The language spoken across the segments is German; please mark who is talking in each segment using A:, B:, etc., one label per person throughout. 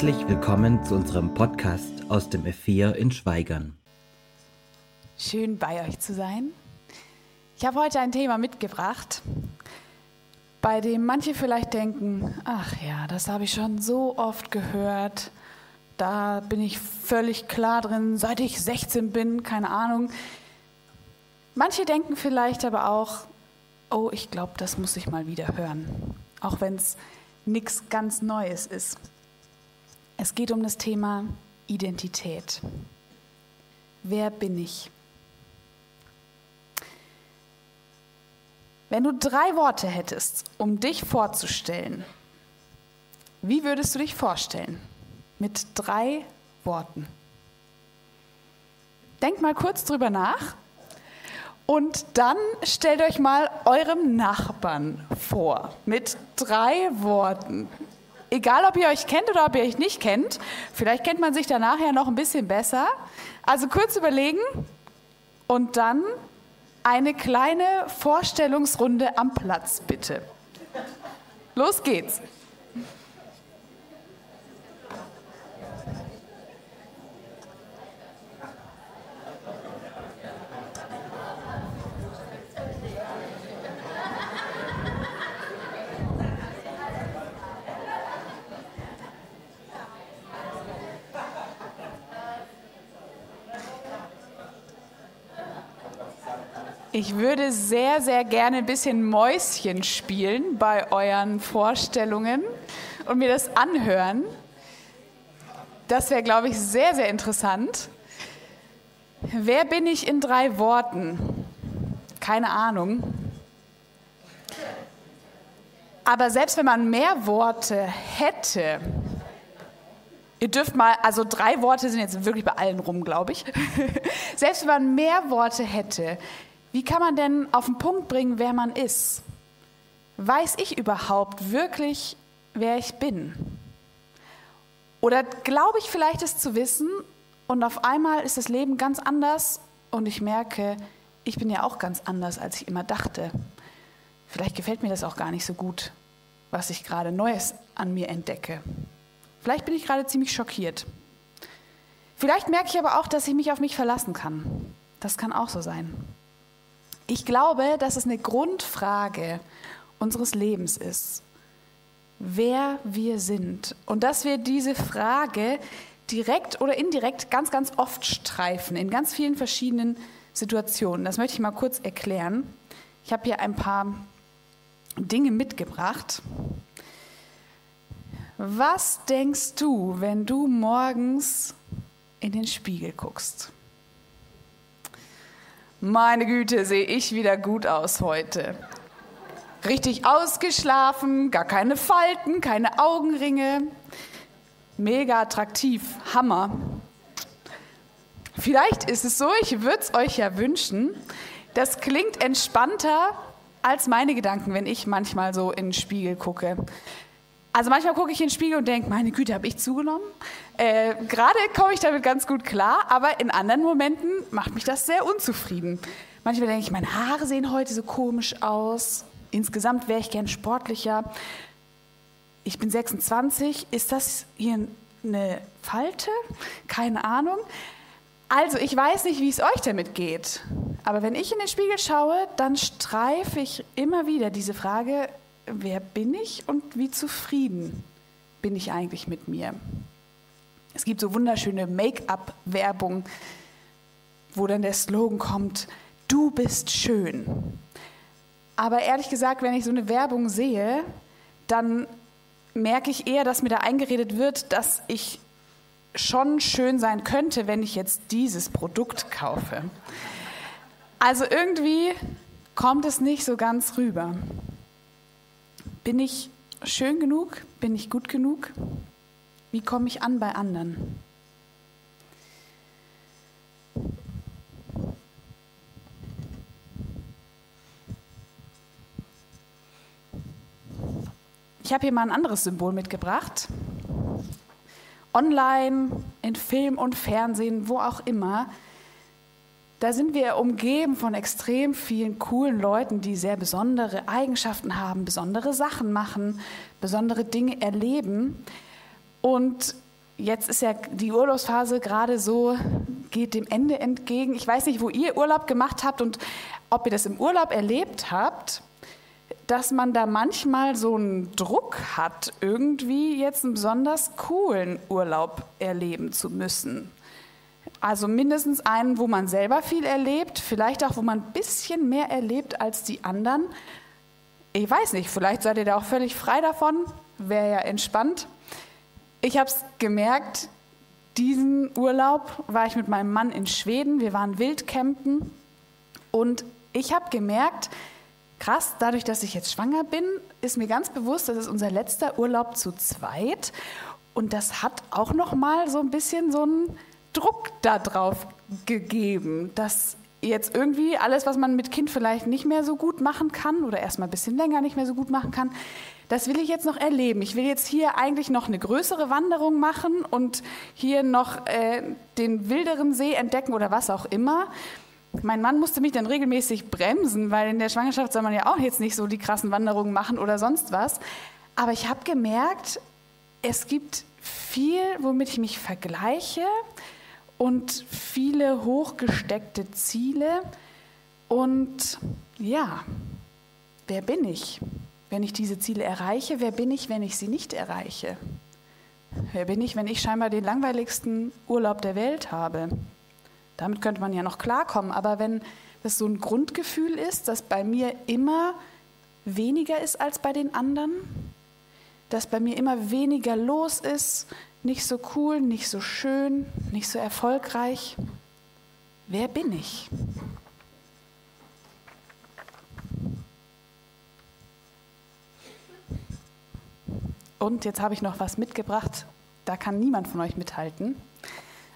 A: Herzlich willkommen zu unserem Podcast aus dem F4 in Schweigern.
B: Schön bei euch zu sein. Ich habe heute ein Thema mitgebracht, bei dem manche vielleicht denken, ach ja, das habe ich schon so oft gehört, da bin ich völlig klar drin, seit ich 16 bin, keine Ahnung. Manche denken vielleicht aber auch, oh, ich glaube, das muss ich mal wieder hören, auch wenn es nichts ganz Neues ist. Es geht um das Thema Identität. Wer bin ich? Wenn du drei Worte hättest, um dich vorzustellen, wie würdest du dich vorstellen? Mit drei Worten. Denkt mal kurz drüber nach und dann stellt euch mal eurem Nachbarn vor mit drei Worten. Egal, ob ihr euch kennt oder ob ihr euch nicht kennt, vielleicht kennt man sich da nachher noch ein bisschen besser. Also kurz überlegen und dann eine kleine Vorstellungsrunde am Platz, bitte. Los geht's. Ich würde sehr, sehr gerne ein bisschen Mäuschen spielen bei euren Vorstellungen und mir das anhören. Das wäre, glaube ich, sehr, sehr interessant. Wer bin ich in drei Worten? Keine Ahnung. Aber selbst wenn man mehr Worte hätte, ihr dürft mal, also drei Worte sind jetzt wirklich bei allen rum, glaube ich. selbst wenn man mehr Worte hätte, wie kann man denn auf den Punkt bringen, wer man ist? Weiß ich überhaupt wirklich, wer ich bin? Oder glaube ich vielleicht es zu wissen und auf einmal ist das Leben ganz anders und ich merke, ich bin ja auch ganz anders, als ich immer dachte. Vielleicht gefällt mir das auch gar nicht so gut, was ich gerade Neues an mir entdecke. Vielleicht bin ich gerade ziemlich schockiert. Vielleicht merke ich aber auch, dass ich mich auf mich verlassen kann. Das kann auch so sein. Ich glaube, dass es eine Grundfrage unseres Lebens ist, wer wir sind. Und dass wir diese Frage direkt oder indirekt ganz, ganz oft streifen, in ganz vielen verschiedenen Situationen. Das möchte ich mal kurz erklären. Ich habe hier ein paar Dinge mitgebracht. Was denkst du, wenn du morgens in den Spiegel guckst? Meine Güte, sehe ich wieder gut aus heute. Richtig ausgeschlafen, gar keine Falten, keine Augenringe. Mega attraktiv, Hammer. Vielleicht ist es so, ich würde es euch ja wünschen. Das klingt entspannter als meine Gedanken, wenn ich manchmal so in den Spiegel gucke. Also manchmal gucke ich in den Spiegel und denke, meine Güte, habe ich zugenommen? Äh, Gerade komme ich damit ganz gut klar, aber in anderen Momenten macht mich das sehr unzufrieden. Manchmal denke ich, meine Haare sehen heute so komisch aus. Insgesamt wäre ich gern sportlicher. Ich bin 26. Ist das hier eine Falte? Keine Ahnung. Also, ich weiß nicht, wie es euch damit geht. Aber wenn ich in den Spiegel schaue, dann streife ich immer wieder diese Frage, wer bin ich und wie zufrieden bin ich eigentlich mit mir. Es gibt so wunderschöne Make-up-Werbung, wo dann der Slogan kommt, du bist schön. Aber ehrlich gesagt, wenn ich so eine Werbung sehe, dann merke ich eher, dass mir da eingeredet wird, dass ich schon schön sein könnte, wenn ich jetzt dieses Produkt kaufe. Also irgendwie kommt es nicht so ganz rüber. Bin ich schön genug? Bin ich gut genug? Wie komme ich an bei anderen? Ich habe hier mal ein anderes Symbol mitgebracht. Online, in Film und Fernsehen, wo auch immer, da sind wir umgeben von extrem vielen coolen Leuten, die sehr besondere Eigenschaften haben, besondere Sachen machen, besondere Dinge erleben. Und jetzt ist ja die Urlaubsphase gerade so, geht dem Ende entgegen. Ich weiß nicht, wo ihr Urlaub gemacht habt und ob ihr das im Urlaub erlebt habt, dass man da manchmal so einen Druck hat, irgendwie jetzt einen besonders coolen Urlaub erleben zu müssen. Also mindestens einen, wo man selber viel erlebt, vielleicht auch, wo man ein bisschen mehr erlebt als die anderen. Ich weiß nicht, vielleicht seid ihr da auch völlig frei davon, wäre ja entspannt. Ich habe es gemerkt, diesen Urlaub war ich mit meinem Mann in Schweden. Wir waren Wildcampen und ich habe gemerkt, krass, dadurch, dass ich jetzt schwanger bin, ist mir ganz bewusst, das ist unser letzter Urlaub zu zweit und das hat auch noch mal so ein bisschen so einen Druck darauf gegeben, dass jetzt irgendwie alles, was man mit Kind vielleicht nicht mehr so gut machen kann oder erst mal ein bisschen länger nicht mehr so gut machen kann, das will ich jetzt noch erleben. Ich will jetzt hier eigentlich noch eine größere Wanderung machen und hier noch äh, den wilderen See entdecken oder was auch immer. Mein Mann musste mich dann regelmäßig bremsen, weil in der Schwangerschaft soll man ja auch jetzt nicht so die krassen Wanderungen machen oder sonst was. Aber ich habe gemerkt, es gibt viel, womit ich mich vergleiche und viele hochgesteckte Ziele. Und ja, wer bin ich? wenn ich diese Ziele erreiche? Wer bin ich, wenn ich sie nicht erreiche? Wer bin ich, wenn ich scheinbar den langweiligsten Urlaub der Welt habe? Damit könnte man ja noch klarkommen, aber wenn das so ein Grundgefühl ist, dass bei mir immer weniger ist als bei den anderen, dass bei mir immer weniger los ist, nicht so cool, nicht so schön, nicht so erfolgreich, wer bin ich? Und jetzt habe ich noch was mitgebracht, da kann niemand von euch mithalten.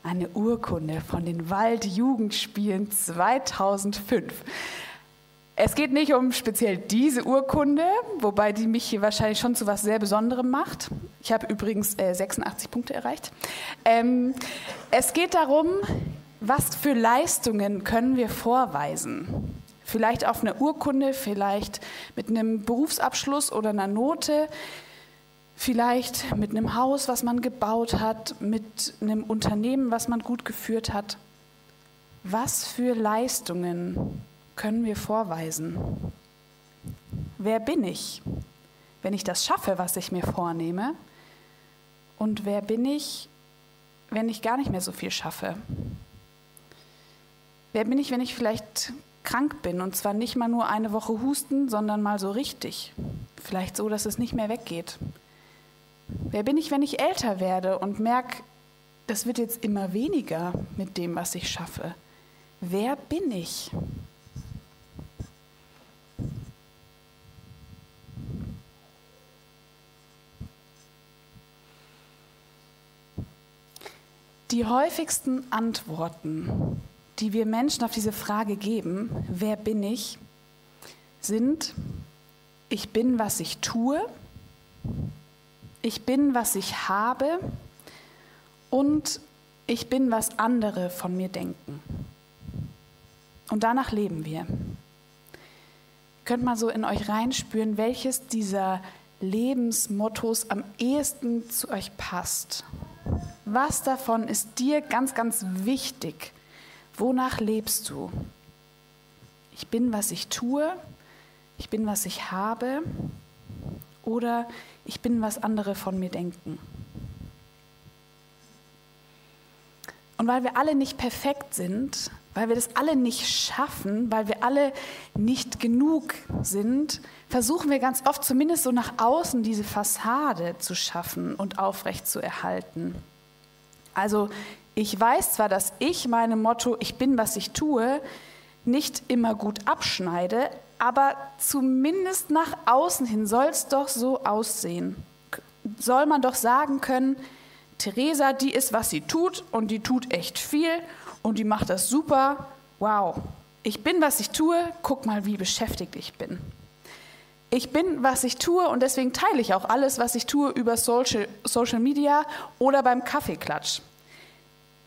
B: Eine Urkunde von den Waldjugendspielen 2005. Es geht nicht um speziell diese Urkunde, wobei die mich hier wahrscheinlich schon zu was sehr Besonderem macht. Ich habe übrigens äh, 86 Punkte erreicht. Ähm, es geht darum, was für Leistungen können wir vorweisen. Vielleicht auf einer Urkunde, vielleicht mit einem Berufsabschluss oder einer Note. Vielleicht mit einem Haus, was man gebaut hat, mit einem Unternehmen, was man gut geführt hat. Was für Leistungen können wir vorweisen? Wer bin ich, wenn ich das schaffe, was ich mir vornehme? Und wer bin ich, wenn ich gar nicht mehr so viel schaffe? Wer bin ich, wenn ich vielleicht krank bin und zwar nicht mal nur eine Woche husten, sondern mal so richtig? Vielleicht so, dass es nicht mehr weggeht. Wer bin ich, wenn ich älter werde und merke, das wird jetzt immer weniger mit dem, was ich schaffe? Wer bin ich? Die häufigsten Antworten, die wir Menschen auf diese Frage geben, wer bin ich, sind, ich bin, was ich tue, ich bin, was ich habe und ich bin, was andere von mir denken. Und danach leben wir. Ihr könnt mal so in euch reinspüren, welches dieser Lebensmottos am ehesten zu euch passt. Was davon ist dir ganz, ganz wichtig? Wonach lebst du? Ich bin, was ich tue. Ich bin, was ich habe. Oder ich bin, was andere von mir denken. Und weil wir alle nicht perfekt sind, weil wir das alle nicht schaffen, weil wir alle nicht genug sind, versuchen wir ganz oft zumindest so nach außen diese Fassade zu schaffen und aufrecht zu erhalten. Also ich weiß zwar, dass ich meinem Motto, ich bin, was ich tue, nicht immer gut abschneide, aber zumindest nach außen hin soll es doch so aussehen. Soll man doch sagen können, Theresa, die ist, was sie tut und die tut echt viel und die macht das super. Wow, ich bin, was ich tue, guck mal, wie beschäftigt ich bin. Ich bin, was ich tue und deswegen teile ich auch alles, was ich tue über Social, Social Media oder beim Kaffeeklatsch.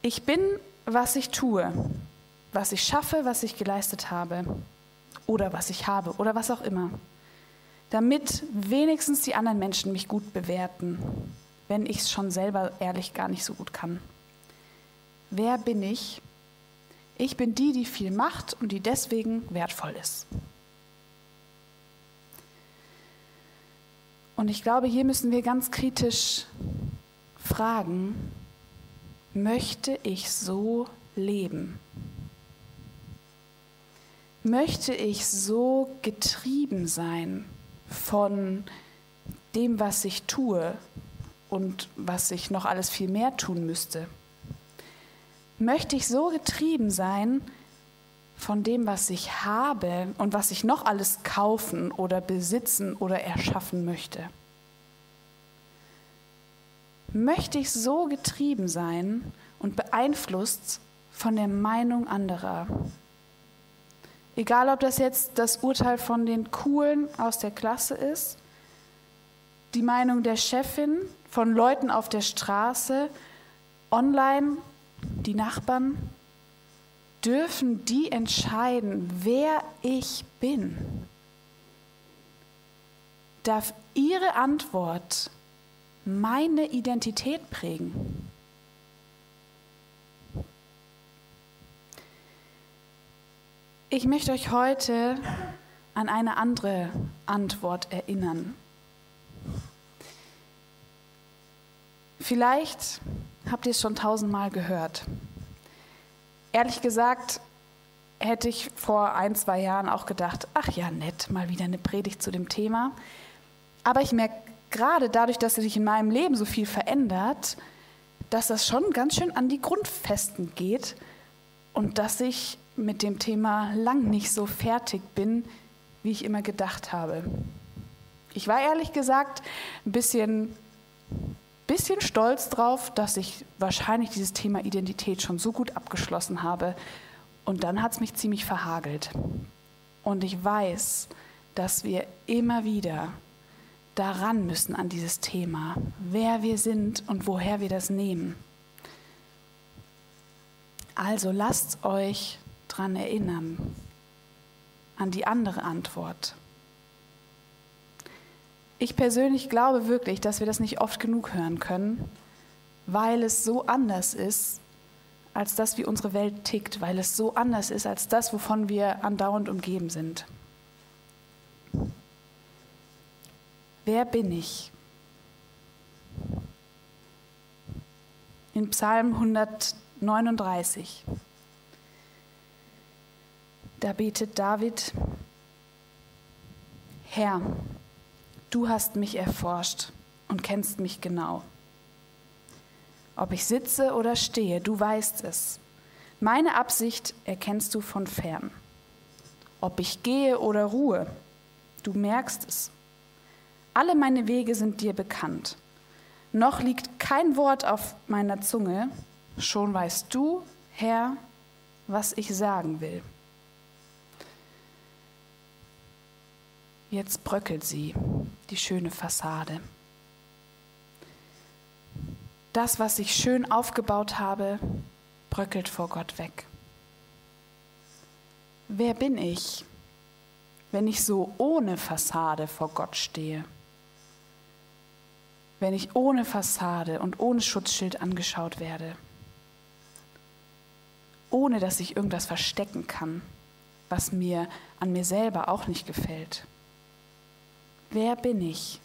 B: Ich bin, was ich tue, was ich schaffe, was ich geleistet habe oder was ich habe oder was auch immer, damit wenigstens die anderen Menschen mich gut bewerten. wenn ich es schon selber ehrlich gar nicht so gut kann. Wer bin ich? Ich bin die, die viel macht und die deswegen wertvoll ist. Und ich glaube, hier müssen wir ganz kritisch fragen, möchte ich so leben? Möchte ich so getrieben sein von dem, was ich tue und was ich noch alles viel mehr tun müsste? Möchte ich so getrieben sein von dem, was ich habe und was ich noch alles kaufen oder besitzen oder erschaffen möchte? Möchte ich so getrieben sein und beeinflusst von der Meinung anderer? Egal, ob das jetzt das Urteil von den Coolen aus der Klasse ist, die Meinung der Chefin, von Leuten auf der Straße, online, die Nachbarn, dürfen die entscheiden, wer ich bin. Darf ihre Antwort meine Identität prägen? Ich möchte euch heute an eine andere Antwort erinnern. Vielleicht habt ihr es schon tausendmal gehört. Ehrlich gesagt hätte ich vor ein, zwei Jahren auch gedacht, ach ja, nett, mal wieder eine Predigt zu dem Thema. Aber ich merke gerade dadurch, dass sich in meinem Leben so viel verändert, dass das schon ganz schön an die Grundfesten geht und dass ich mit dem Thema lang nicht so fertig bin, wie ich immer gedacht habe. Ich war ehrlich gesagt ein bisschen bisschen stolz drauf, dass ich wahrscheinlich dieses Thema Identität schon so gut abgeschlossen habe. Und dann hat es mich ziemlich verhagelt. Und ich weiß, dass wir immer wieder daran müssen an dieses Thema, wer wir sind und woher wir das nehmen. Also lasst euch daran erinnern, an die andere Antwort. Ich persönlich glaube wirklich, dass wir das nicht oft genug hören können, weil es so anders ist, als das, wie unsere Welt tickt, weil es so anders ist, als das, wovon wir andauernd umgeben sind. Wer bin ich? In Psalm 139, da betet David, Herr, Du hast mich erforscht und kennst mich genau. Ob ich sitze oder stehe, du weißt es. Meine Absicht erkennst du von fern. Ob ich gehe oder ruhe, du merkst es. Alle meine Wege sind dir bekannt. Noch liegt kein Wort auf meiner Zunge, schon weißt du, Herr, was ich sagen will. Jetzt bröckelt sie, die schöne Fassade. Das, was ich schön aufgebaut habe, bröckelt vor Gott weg. Wer bin ich, wenn ich so ohne Fassade vor Gott stehe? Wenn ich ohne Fassade und ohne Schutzschild angeschaut werde? Ohne dass ich irgendwas verstecken kann, was mir an mir selber auch nicht gefällt? Wer bin ich?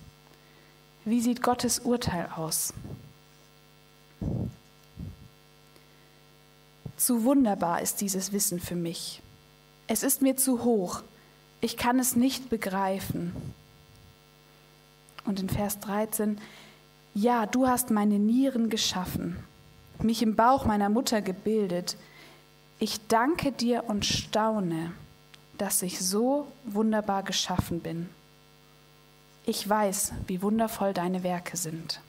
B: Wie sieht Gottes Urteil aus? Zu wunderbar ist dieses Wissen für mich. Es ist mir zu hoch. Ich kann es nicht begreifen. Und in Vers 13, ja, du hast meine Nieren geschaffen, mich im Bauch meiner Mutter gebildet. Ich danke dir und staune, dass ich so wunderbar geschaffen bin. Ich weiß, wie wundervoll deine Werke sind.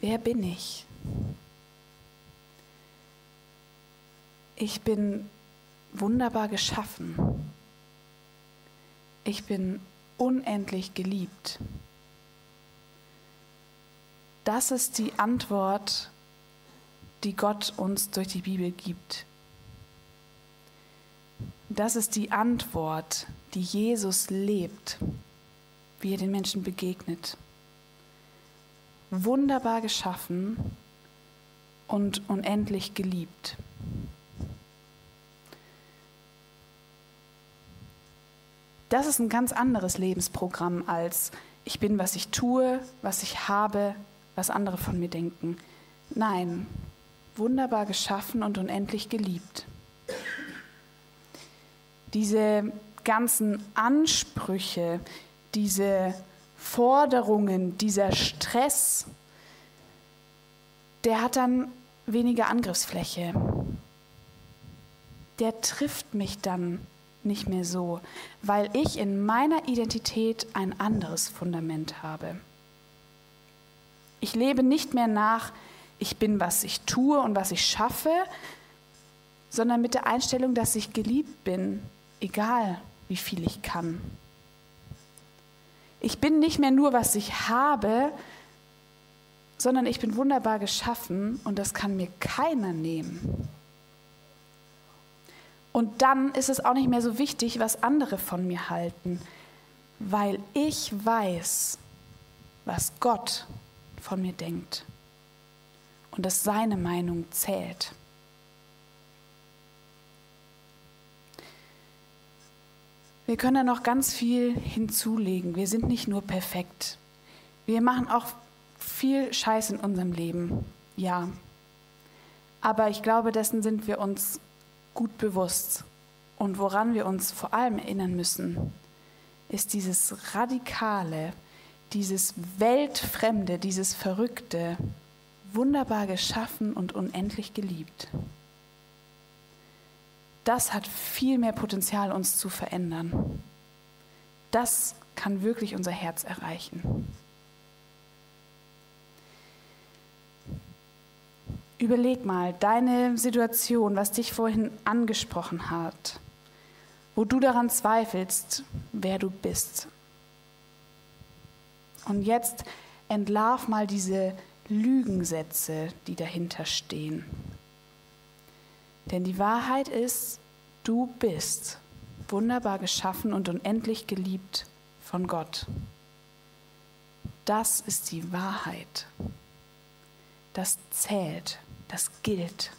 B: Wer bin ich? Ich bin wunderbar geschaffen. Ich bin unendlich geliebt. Das ist die Antwort, die Gott uns durch die Bibel gibt. Das ist die Antwort, die Jesus lebt, wie er den Menschen begegnet. Wunderbar geschaffen und unendlich geliebt. Das ist ein ganz anderes Lebensprogramm als ich bin, was ich tue, was ich habe, was andere von mir denken. Nein, wunderbar geschaffen und unendlich geliebt. Diese ganzen Ansprüche, diese Forderungen, dieser Stress, der hat dann weniger Angriffsfläche. Der trifft mich dann nicht mehr so, weil ich in meiner Identität ein anderes Fundament habe. Ich lebe nicht mehr nach, ich bin, was ich tue und was ich schaffe, sondern mit der Einstellung, dass ich geliebt bin, egal wie viel ich kann. Ich bin nicht mehr nur, was ich habe, sondern ich bin wunderbar geschaffen und das kann mir keiner nehmen. Und dann ist es auch nicht mehr so wichtig, was andere von mir halten, weil ich weiß, was Gott von mir denkt und dass seine Meinung zählt. Wir können da noch ganz viel hinzulegen. Wir sind nicht nur perfekt. Wir machen auch viel Scheiß in unserem Leben. Ja. Aber ich glaube, dessen sind wir uns gut bewusst. Und woran wir uns vor allem erinnern müssen, ist dieses Radikale, dieses Weltfremde, dieses Verrückte, wunderbar geschaffen und unendlich geliebt das hat viel mehr Potenzial, uns zu verändern. Das kann wirklich unser Herz erreichen. Überleg mal deine Situation, was dich vorhin angesprochen hat, wo du daran zweifelst, wer du bist. Und jetzt entlarv mal diese Lügensätze, die dahinter stehen. Denn die Wahrheit ist, du bist wunderbar geschaffen und unendlich geliebt von Gott. Das ist die Wahrheit. Das zählt, das gilt.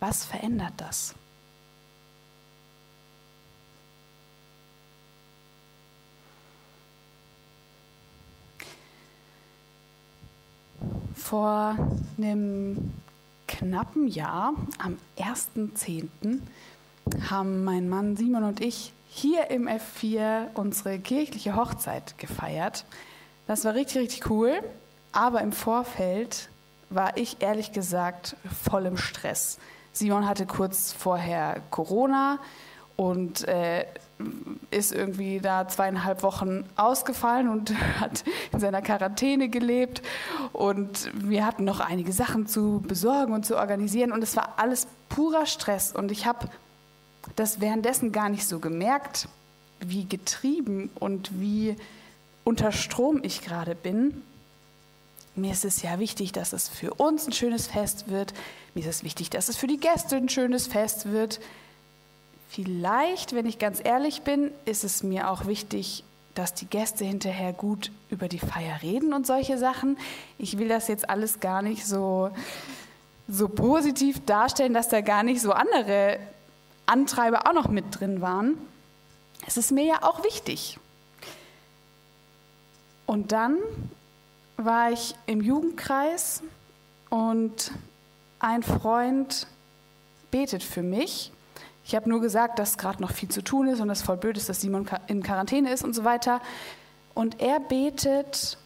B: Was verändert das? Vor einem knappen Jahr, am 1.10., haben mein Mann Simon und ich hier im F4 unsere kirchliche Hochzeit gefeiert. Das war richtig, richtig cool, aber im Vorfeld war ich ehrlich gesagt voll im Stress. Simon hatte kurz vorher Corona und äh, ist irgendwie da zweieinhalb Wochen ausgefallen und hat in seiner Quarantäne gelebt. Und wir hatten noch einige Sachen zu besorgen und zu organisieren. Und es war alles purer Stress. Und ich habe das währenddessen gar nicht so gemerkt, wie getrieben und wie unter Strom ich gerade bin. Mir ist es ja wichtig, dass es für uns ein schönes Fest wird. Mir ist es wichtig, dass es für die Gäste ein schönes Fest wird. Vielleicht, wenn ich ganz ehrlich bin, ist es mir auch wichtig, dass die Gäste hinterher gut über die Feier reden und solche Sachen. Ich will das jetzt alles gar nicht so, so positiv darstellen, dass da gar nicht so andere Antreiber auch noch mit drin waren. Es ist mir ja auch wichtig. Und dann war ich im Jugendkreis und ein Freund betet für mich ich habe nur gesagt, dass gerade noch viel zu tun ist und es voll blöd ist, dass Simon in Quarantäne ist und so weiter. Und er betet,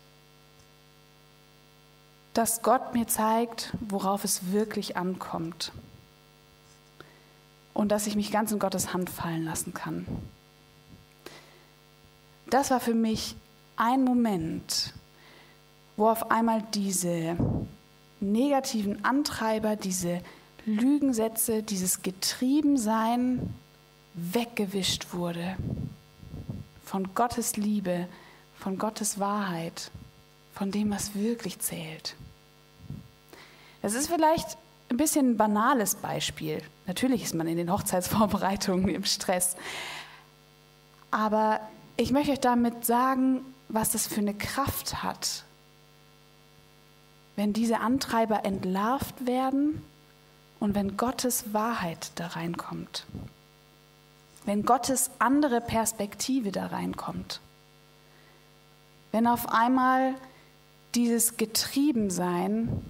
B: dass Gott mir zeigt, worauf es wirklich ankommt. Und dass ich mich ganz in Gottes Hand fallen lassen kann. Das war für mich ein Moment, wo auf einmal diese negativen Antreiber, diese Lügensätze, dieses Getriebensein weggewischt wurde von Gottes Liebe, von Gottes Wahrheit, von dem, was wirklich zählt. Es ist vielleicht ein bisschen ein banales Beispiel. Natürlich ist man in den Hochzeitsvorbereitungen im Stress. Aber Ich möchte euch damit sagen, was das für eine Kraft hat, wenn diese Antreiber entlarvt werden und wenn Gottes Wahrheit da reinkommt. Wenn Gottes andere Perspektive da reinkommt. Wenn auf einmal dieses Getriebensein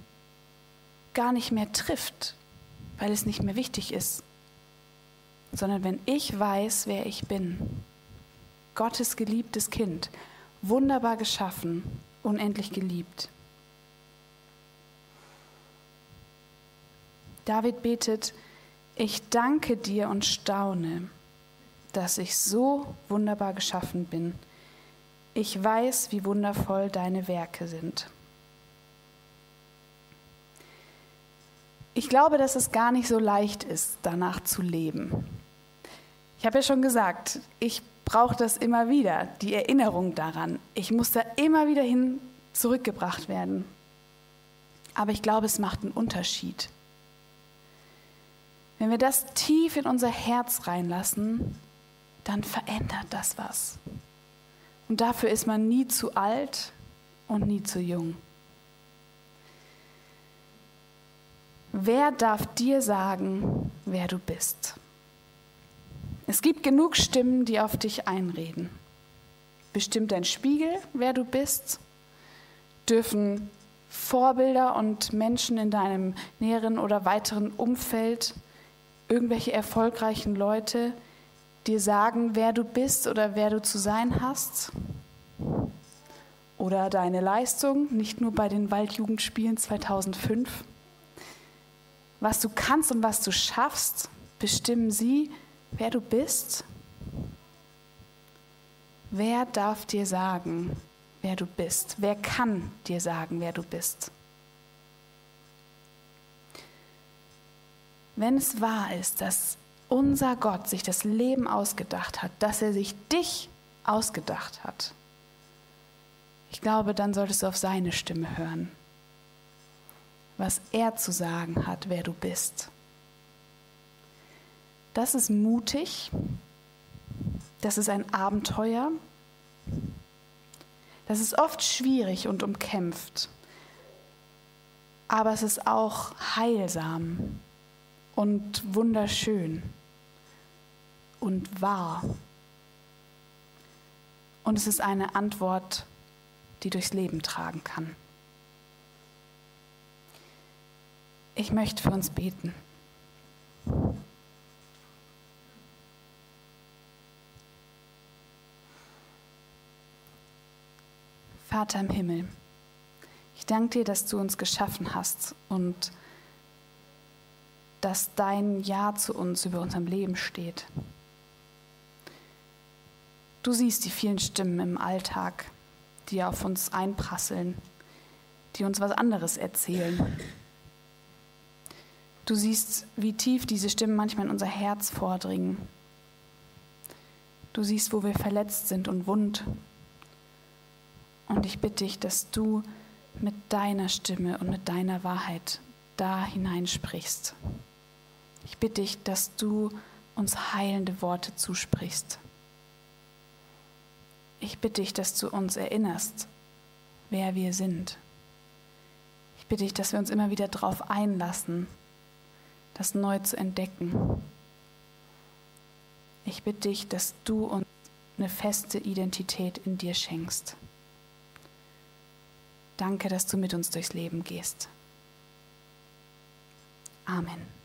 B: gar nicht mehr trifft, weil es nicht mehr wichtig ist, sondern wenn ich weiß, wer ich bin. Gottes geliebtes Kind, wunderbar geschaffen, unendlich geliebt. David betet, ich danke dir und staune, dass ich so wunderbar geschaffen bin. Ich weiß, wie wundervoll deine Werke sind. Ich glaube, dass es gar nicht so leicht ist, danach zu leben. Ich habe ja schon gesagt, ich brauche das immer wieder, die Erinnerung daran. Ich muss da immer wieder hin zurückgebracht werden. Aber ich glaube, es macht einen Unterschied. Wenn wir das tief in unser Herz reinlassen, dann verändert das was. Und dafür ist man nie zu alt und nie zu jung. Wer darf dir sagen, wer du bist? Es gibt genug Stimmen, die auf dich einreden. Bestimmt dein Spiegel, wer du bist? Dürfen Vorbilder und Menschen in deinem näheren oder weiteren Umfeld irgendwelche erfolgreichen Leute dir sagen, wer du bist oder wer du zu sein hast? Oder deine Leistung, nicht nur bei den Waldjugendspielen 2005? Was du kannst und was du schaffst, bestimmen sie, wer du bist? Wer darf dir sagen, wer du bist? Wer kann dir sagen, wer du bist? Wenn es wahr ist, dass unser Gott sich das Leben ausgedacht hat, dass er sich dich ausgedacht hat, ich glaube, dann solltest du auf seine Stimme hören, was er zu sagen hat, wer du bist. Das ist mutig, das ist ein Abenteuer, das ist oft schwierig und umkämpft, aber es ist auch heilsam und wunderschön und wahr. Und es ist eine Antwort, die durchs Leben tragen kann. Ich möchte für uns beten. Vater im Himmel, ich danke dir, dass du uns geschaffen hast und dass dein Ja zu uns über unserem Leben steht. Du siehst die vielen Stimmen im Alltag, die auf uns einprasseln, die uns was anderes erzählen. Du siehst, wie tief diese Stimmen manchmal in unser Herz vordringen. Du siehst, wo wir verletzt sind und wund. Und ich bitte dich, dass du mit deiner Stimme und mit deiner Wahrheit da hineinsprichst. Ich bitte dich, dass du uns heilende Worte zusprichst. Ich bitte dich, dass du uns erinnerst, wer wir sind. Ich bitte dich, dass wir uns immer wieder darauf einlassen, das neu zu entdecken. Ich bitte dich, dass du uns eine feste Identität in dir schenkst. Danke, dass du mit uns durchs Leben gehst. Amen.